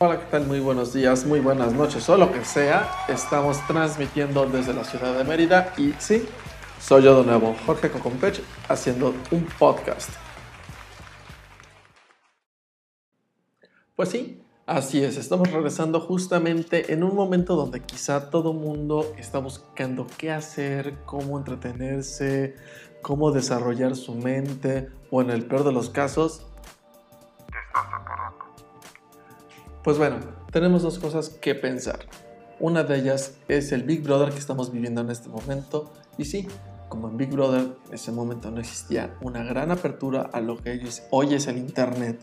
Hola, ¿qué tal? Muy buenos días, muy buenas noches o lo que sea. Estamos transmitiendo desde la ciudad de Mérida y sí, soy yo de nuevo, Jorge Cocompech, haciendo un podcast. Pues sí, así es, estamos regresando justamente en un momento donde quizá todo mundo está buscando qué hacer, cómo entretenerse, cómo desarrollar su mente o en el peor de los casos, Pues bueno, tenemos dos cosas que pensar. Una de ellas es el Big Brother que estamos viviendo en este momento. Y sí, como en Big Brother en ese momento no existía una gran apertura a lo que hoy es el Internet,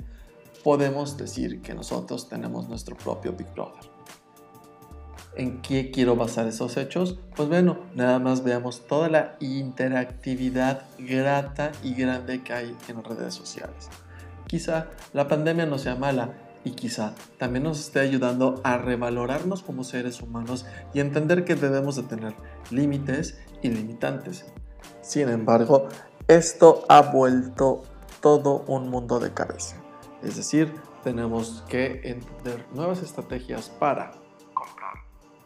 podemos decir que nosotros tenemos nuestro propio Big Brother. ¿En qué quiero basar esos hechos? Pues bueno, nada más veamos toda la interactividad grata y grande que hay en redes sociales. Quizá la pandemia no sea mala, y quizá también nos esté ayudando a revalorarnos como seres humanos y entender que debemos de tener límites y limitantes. Sin embargo, esto ha vuelto todo un mundo de cabeza. Es decir, tenemos que entender nuevas estrategias para comprar,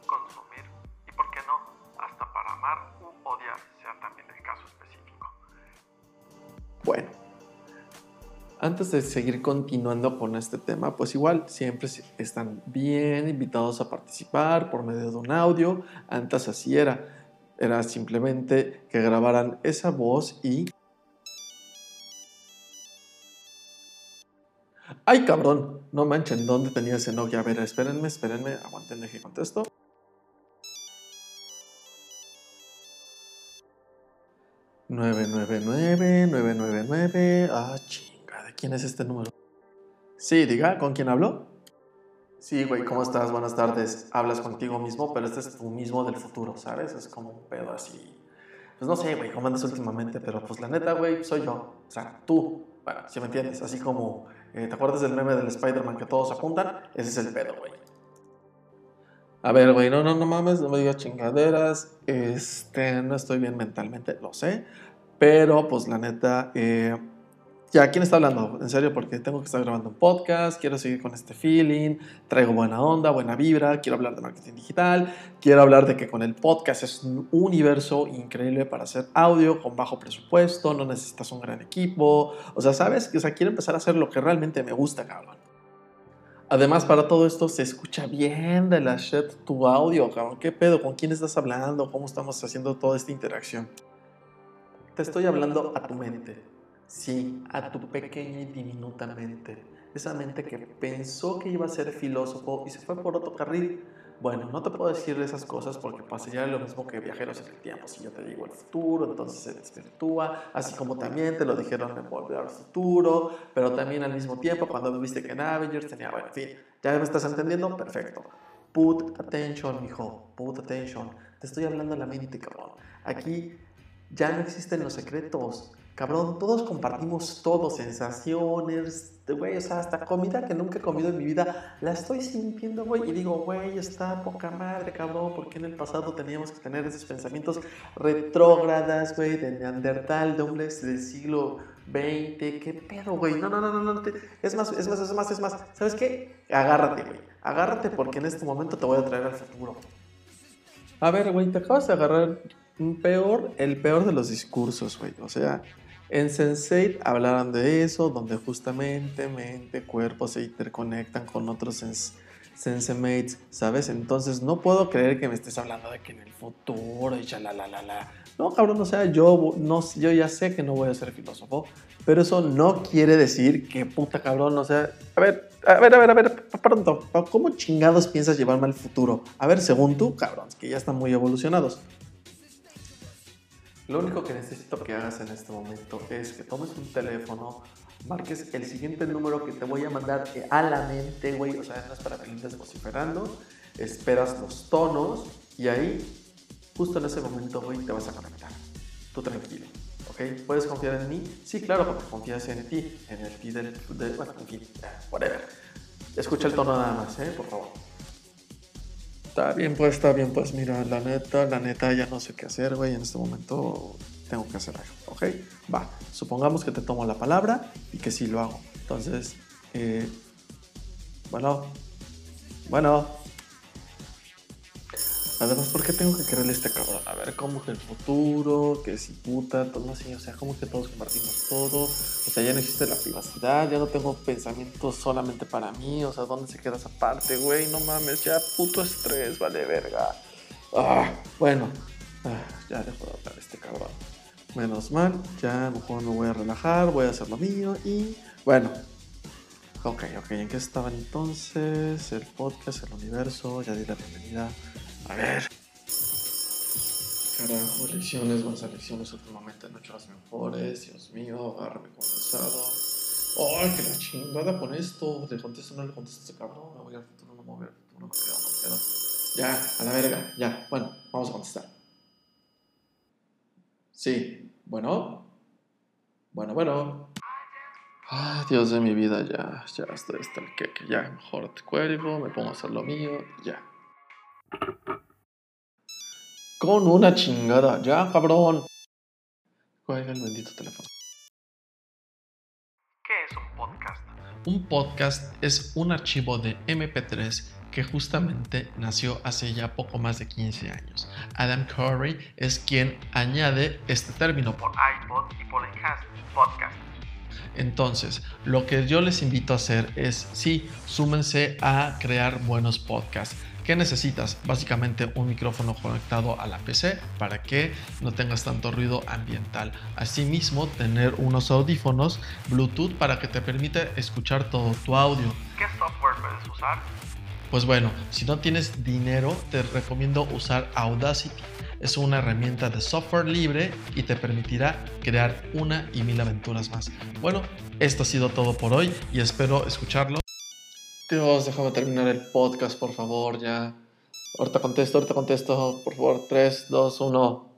consumir y, por qué no, hasta para amar u odiar, sea también el caso específico. Bueno, antes de seguir continuando con este tema, pues igual siempre están bien invitados a participar por medio de un audio. Antes así era. Era simplemente que grabaran esa voz y... ¡Ay, cabrón! No manchen, ¿dónde tenía ese Nokia? A ver, espérenme, espérenme, aguanten, deje contesto. Nueve, nueve, nueve, nueve, nueve, nueve. Ah, ¿Quién es este número? Sí, diga, ¿con quién hablo? Sí, güey, ¿cómo estás? Buenas tardes. Hablas contigo mismo, pero este es tu mismo del futuro, ¿sabes? Es como un pedo así. Pues no sé, güey, cómo andas últimamente, pero pues la neta, güey, soy yo. O sea, tú. Si me entiendes. Así como, eh, ¿te acuerdas del meme del Spider-Man que todos apuntan? Ese es el pedo, güey. A ver, güey, no, no, no mames, no me digas chingaderas. Este, no estoy bien mentalmente, lo sé. Pero, pues la neta, eh, ya, ¿quién está hablando? En serio, porque tengo que estar grabando un podcast, quiero seguir con este feeling, traigo buena onda, buena vibra, quiero hablar de marketing digital, quiero hablar de que con el podcast es un universo increíble para hacer audio con bajo presupuesto, no necesitas un gran equipo, o sea, ¿sabes? O sea, quiero empezar a hacer lo que realmente me gusta, cabrón. Además, para todo esto se escucha bien de la shit tu audio, cabrón. ¿Qué pedo? ¿Con quién estás hablando? ¿Cómo estamos haciendo toda esta interacción? Te estoy hablando a tu mente Sí, a tu pequeña y diminuta mente. Esa mente que pensó que iba a ser filósofo y se fue por otro carril. Bueno, no te puedo decir esas cosas porque pasaría lo mismo que viajeros en el tiempo. Si yo te digo el futuro, entonces se desvirtúa, así como también te lo dijeron en Volver al Futuro, pero también al mismo tiempo cuando viste que en Avengers tenía, bueno, en fin, ¿ya me estás entendiendo? Perfecto. Put attention, mijo, put attention. Te estoy hablando de la mente, cabrón. Aquí ya no existen los secretos. Cabrón, todos compartimos todo, sensaciones, güey, o sea, hasta comida que nunca he comido en mi vida, la estoy sintiendo, güey, y digo, güey, está poca madre, cabrón, porque en el pasado teníamos que tener esos pensamientos retrógradas, güey, de Neandertal, de hombres del siglo XX, qué pedo, güey, no, no, no, no, no, es más, es más, es más, es más, ¿sabes qué? Agárrate, güey, agárrate porque en este momento te voy a traer al futuro. A ver, güey, te acabas de agarrar peor, el peor de los discursos, güey, o sea... En Sense8 hablaron de eso, donde justamente mente, cuerpo se interconectan con otros sense, sensemates, ¿sabes? Entonces no puedo creer que me estés hablando de que en el futuro y la la la la. No, cabrón, o sea, yo, no, yo ya sé que no voy a ser filósofo, pero eso no quiere decir que puta cabrón, o sea, a ver, a ver, a ver, a ver, pronto, ¿cómo chingados piensas llevarme al futuro? A ver, según tú, cabrón, que ya están muy evolucionados. Lo único que necesito que hagas en este momento es que tomes un teléfono, marques el siguiente número que te voy a mandar a la mente, güey. O sea, no es para que estés vociferando. Esperas los tonos y ahí, justo en ese momento, güey, te vas a conectar. Tú tranquilo. ¿ok? ¿Puedes confiar en mí? Sí, claro, porque confías en ti, en el ti del... bueno, en fin, whatever. Escucha el tono nada más, ¿eh? Por favor. Está bien, pues, está bien, pues, mira, la neta, la neta, ya no sé qué hacer, güey. En este momento tengo que hacer algo, ¿ok? Va, supongamos que te tomo la palabra y que sí lo hago. Entonces, eh, bueno, Bueno. Además, ¿por qué tengo que creerle a este cabrón? A ver, como que el futuro, que si puta, todo así, o sea, como que todos compartimos todo, o sea, ya no existe la privacidad, ya no tengo pensamientos solamente para mí, o sea, ¿dónde se queda esa parte, güey? No mames, ya puto estrés, vale verga. Ah, bueno, ah, ya dejo de hablar este cabrón. Menos mal, ya mejor me voy a relajar, voy a hacer lo mío y bueno. Ok, ok, ¿en qué estaban entonces? El podcast, el universo, ya di la bienvenida. A ver. Carajo, elecciones, buenas elecciones últimamente no hecho las mejores. Dios mío, agárrame con pesado. ¡Ay, qué la chingada con esto! Le contesto, no le contesto a este cabrón. Me voy al futuro, no me voy al futuro, no me quedo, no me quedo. Ya, a la verga, ya. Bueno, vamos a contestar. Sí, bueno. Bueno, bueno. Ah, Dios de mi vida, ya, ya estoy hasta el que, ya, mejor te cuelgo, me pongo a hacer lo mío, ya. Con una chingada, ya, cabrón. Cuelga el bendito teléfono. ¿Qué es un podcast? Un podcast es un archivo de MP3 que justamente nació hace ya poco más de 15 años. Adam Curry es quien añade este término. Por iPod y por Enhanced Podcast. Entonces, lo que yo les invito a hacer es, sí, súmense a crear buenos podcasts. ¿Qué necesitas? Básicamente un micrófono conectado a la PC para que no tengas tanto ruido ambiental. Asimismo, tener unos audífonos Bluetooth para que te permita escuchar todo tu audio. ¿Qué software puedes usar? Pues bueno, si no tienes dinero, te recomiendo usar Audacity. Es una herramienta de software libre y te permitirá crear una y mil aventuras más. Bueno, esto ha sido todo por hoy y espero escucharlo. Dios, déjame terminar el podcast, por favor, ya. Ahorita contesto, ahorita contesto, por favor. 3, 2, 1.